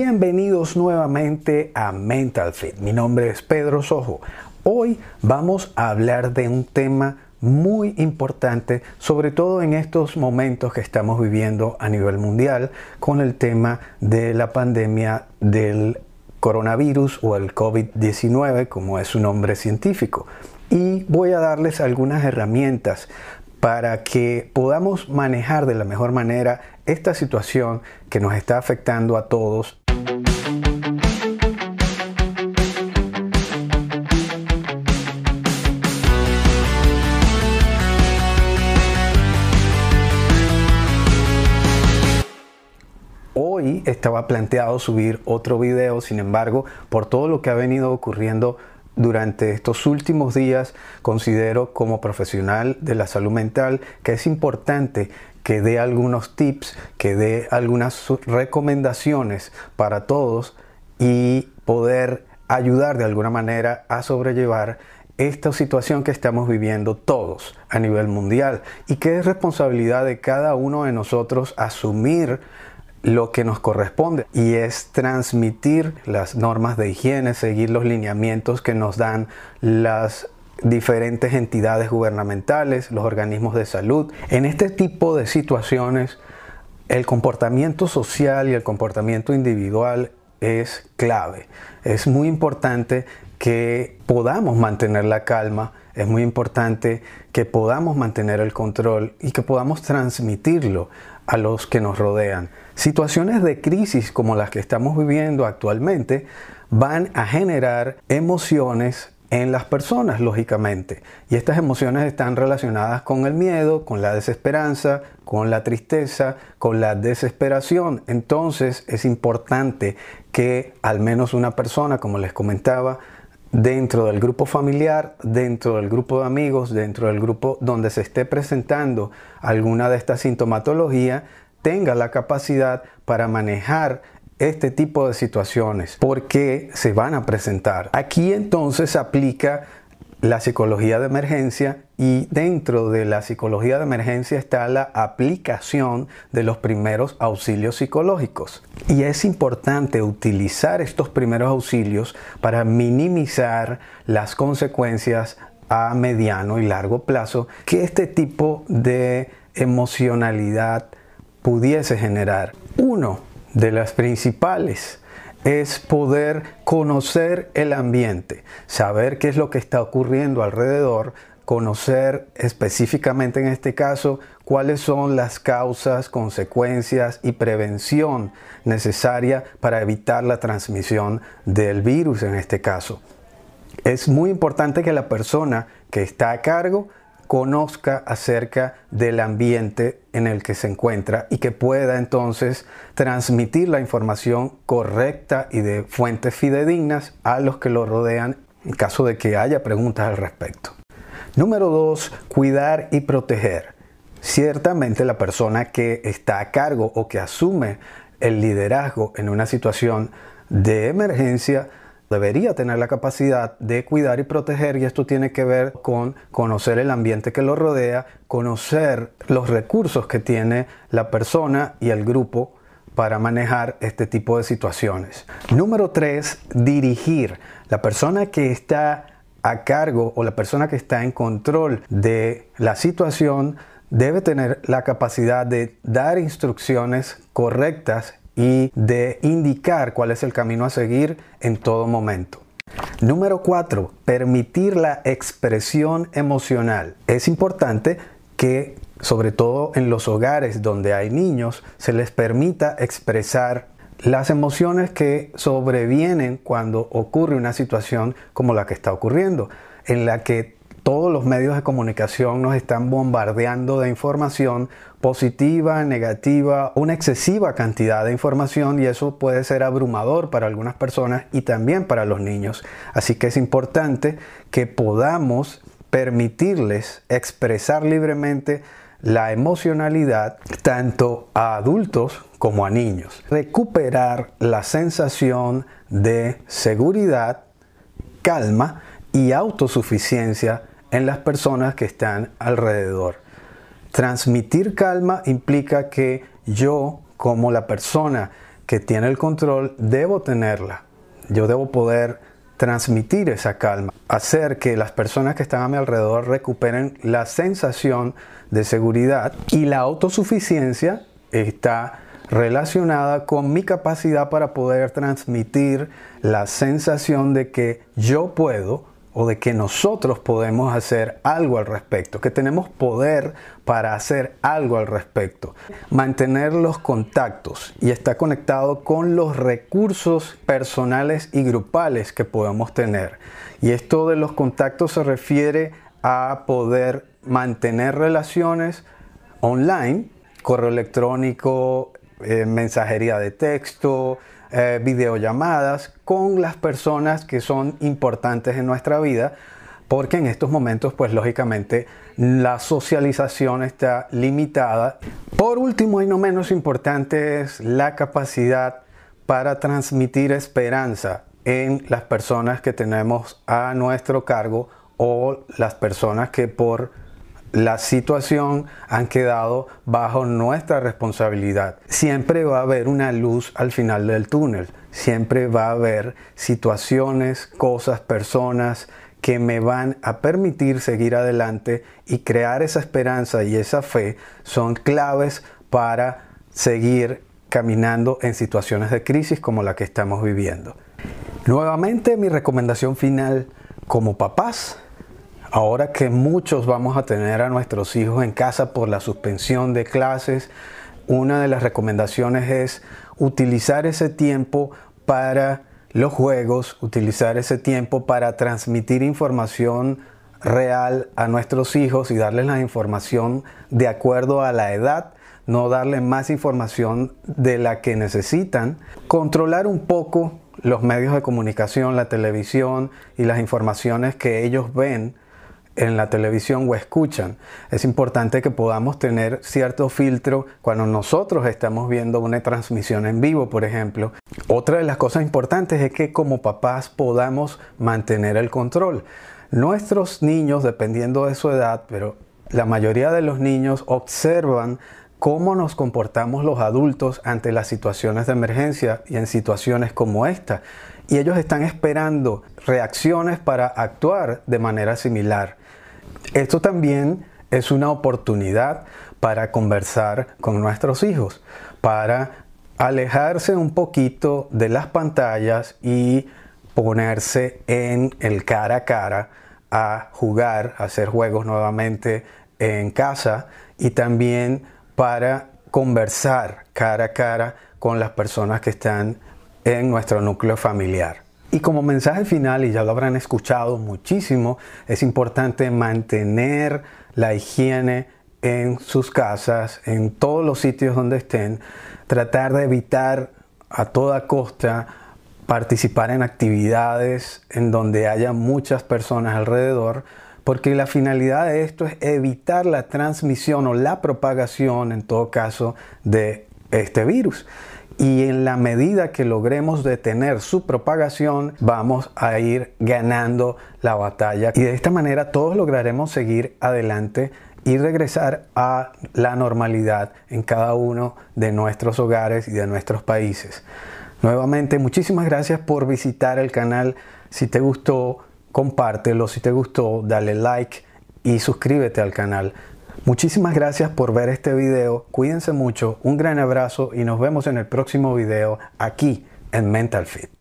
Bienvenidos nuevamente a Mental Fit. Mi nombre es Pedro Sojo. Hoy vamos a hablar de un tema muy importante, sobre todo en estos momentos que estamos viviendo a nivel mundial con el tema de la pandemia del coronavirus o el COVID-19, como es su nombre científico. Y voy a darles algunas herramientas para que podamos manejar de la mejor manera esta situación que nos está afectando a todos. Hoy estaba planteado subir otro video, sin embargo, por todo lo que ha venido ocurriendo durante estos últimos días considero como profesional de la salud mental que es importante que dé algunos tips, que dé algunas recomendaciones para todos y poder ayudar de alguna manera a sobrellevar esta situación que estamos viviendo todos a nivel mundial y que es responsabilidad de cada uno de nosotros asumir lo que nos corresponde y es transmitir las normas de higiene, seguir los lineamientos que nos dan las diferentes entidades gubernamentales, los organismos de salud. En este tipo de situaciones, el comportamiento social y el comportamiento individual es clave. Es muy importante que podamos mantener la calma, es muy importante que podamos mantener el control y que podamos transmitirlo a los que nos rodean. Situaciones de crisis como las que estamos viviendo actualmente van a generar emociones en las personas, lógicamente. Y estas emociones están relacionadas con el miedo, con la desesperanza, con la tristeza, con la desesperación. Entonces es importante que al menos una persona, como les comentaba, dentro del grupo familiar, dentro del grupo de amigos, dentro del grupo donde se esté presentando alguna de estas sintomatologías, tenga la capacidad para manejar este tipo de situaciones porque se van a presentar. Aquí entonces aplica la psicología de emergencia y dentro de la psicología de emergencia está la aplicación de los primeros auxilios psicológicos. Y es importante utilizar estos primeros auxilios para minimizar las consecuencias a mediano y largo plazo que este tipo de emocionalidad pudiese generar. Uno de las principales es poder conocer el ambiente, saber qué es lo que está ocurriendo alrededor, conocer específicamente en este caso cuáles son las causas, consecuencias y prevención necesaria para evitar la transmisión del virus en este caso. Es muy importante que la persona que está a cargo conozca acerca del ambiente en el que se encuentra y que pueda entonces transmitir la información correcta y de fuentes fidedignas a los que lo rodean en caso de que haya preguntas al respecto. Número dos, cuidar y proteger. Ciertamente la persona que está a cargo o que asume el liderazgo en una situación de emergencia debería tener la capacidad de cuidar y proteger y esto tiene que ver con conocer el ambiente que lo rodea, conocer los recursos que tiene la persona y el grupo para manejar este tipo de situaciones. Número tres, dirigir. La persona que está a cargo o la persona que está en control de la situación debe tener la capacidad de dar instrucciones correctas y de indicar cuál es el camino a seguir en todo momento. Número 4. Permitir la expresión emocional. Es importante que, sobre todo en los hogares donde hay niños, se les permita expresar las emociones que sobrevienen cuando ocurre una situación como la que está ocurriendo, en la que todos los medios de comunicación nos están bombardeando de información positiva, negativa, una excesiva cantidad de información y eso puede ser abrumador para algunas personas y también para los niños. Así que es importante que podamos permitirles expresar libremente la emocionalidad tanto a adultos como a niños. Recuperar la sensación de seguridad, calma y autosuficiencia en las personas que están alrededor. Transmitir calma implica que yo, como la persona que tiene el control, debo tenerla. Yo debo poder transmitir esa calma, hacer que las personas que están a mi alrededor recuperen la sensación de seguridad y la autosuficiencia está relacionada con mi capacidad para poder transmitir la sensación de que yo puedo o de que nosotros podemos hacer algo al respecto, que tenemos poder para hacer algo al respecto. Mantener los contactos y está conectado con los recursos personales y grupales que podemos tener. Y esto de los contactos se refiere a poder mantener relaciones online, correo electrónico, eh, mensajería de texto, eh, videollamadas con las personas que son importantes en nuestra vida, porque en estos momentos, pues lógicamente, la socialización está limitada. Por último y no menos importante es la capacidad para transmitir esperanza en las personas que tenemos a nuestro cargo o las personas que por la situación han quedado bajo nuestra responsabilidad. Siempre va a haber una luz al final del túnel. Siempre va a haber situaciones, cosas, personas que me van a permitir seguir adelante y crear esa esperanza y esa fe son claves para seguir caminando en situaciones de crisis como la que estamos viviendo. Nuevamente mi recomendación final como papás Ahora que muchos vamos a tener a nuestros hijos en casa por la suspensión de clases, una de las recomendaciones es utilizar ese tiempo para los juegos, utilizar ese tiempo para transmitir información real a nuestros hijos y darles la información de acuerdo a la edad, no darles más información de la que necesitan, controlar un poco los medios de comunicación, la televisión y las informaciones que ellos ven en la televisión o escuchan. Es importante que podamos tener cierto filtro cuando nosotros estamos viendo una transmisión en vivo, por ejemplo. Otra de las cosas importantes es que como papás podamos mantener el control. Nuestros niños, dependiendo de su edad, pero la mayoría de los niños observan cómo nos comportamos los adultos ante las situaciones de emergencia y en situaciones como esta. Y ellos están esperando reacciones para actuar de manera similar. Esto también es una oportunidad para conversar con nuestros hijos, para alejarse un poquito de las pantallas y ponerse en el cara a cara a jugar, a hacer juegos nuevamente en casa y también para conversar cara a cara con las personas que están en nuestro núcleo familiar. Y como mensaje final, y ya lo habrán escuchado muchísimo, es importante mantener la higiene en sus casas, en todos los sitios donde estén, tratar de evitar a toda costa participar en actividades en donde haya muchas personas alrededor, porque la finalidad de esto es evitar la transmisión o la propagación, en todo caso, de este virus y en la medida que logremos detener su propagación vamos a ir ganando la batalla y de esta manera todos lograremos seguir adelante y regresar a la normalidad en cada uno de nuestros hogares y de nuestros países. Nuevamente, muchísimas gracias por visitar el canal. Si te gustó, compártelo. Si te gustó, dale like y suscríbete al canal. Muchísimas gracias por ver este video, cuídense mucho, un gran abrazo y nos vemos en el próximo video aquí en Mental Fit.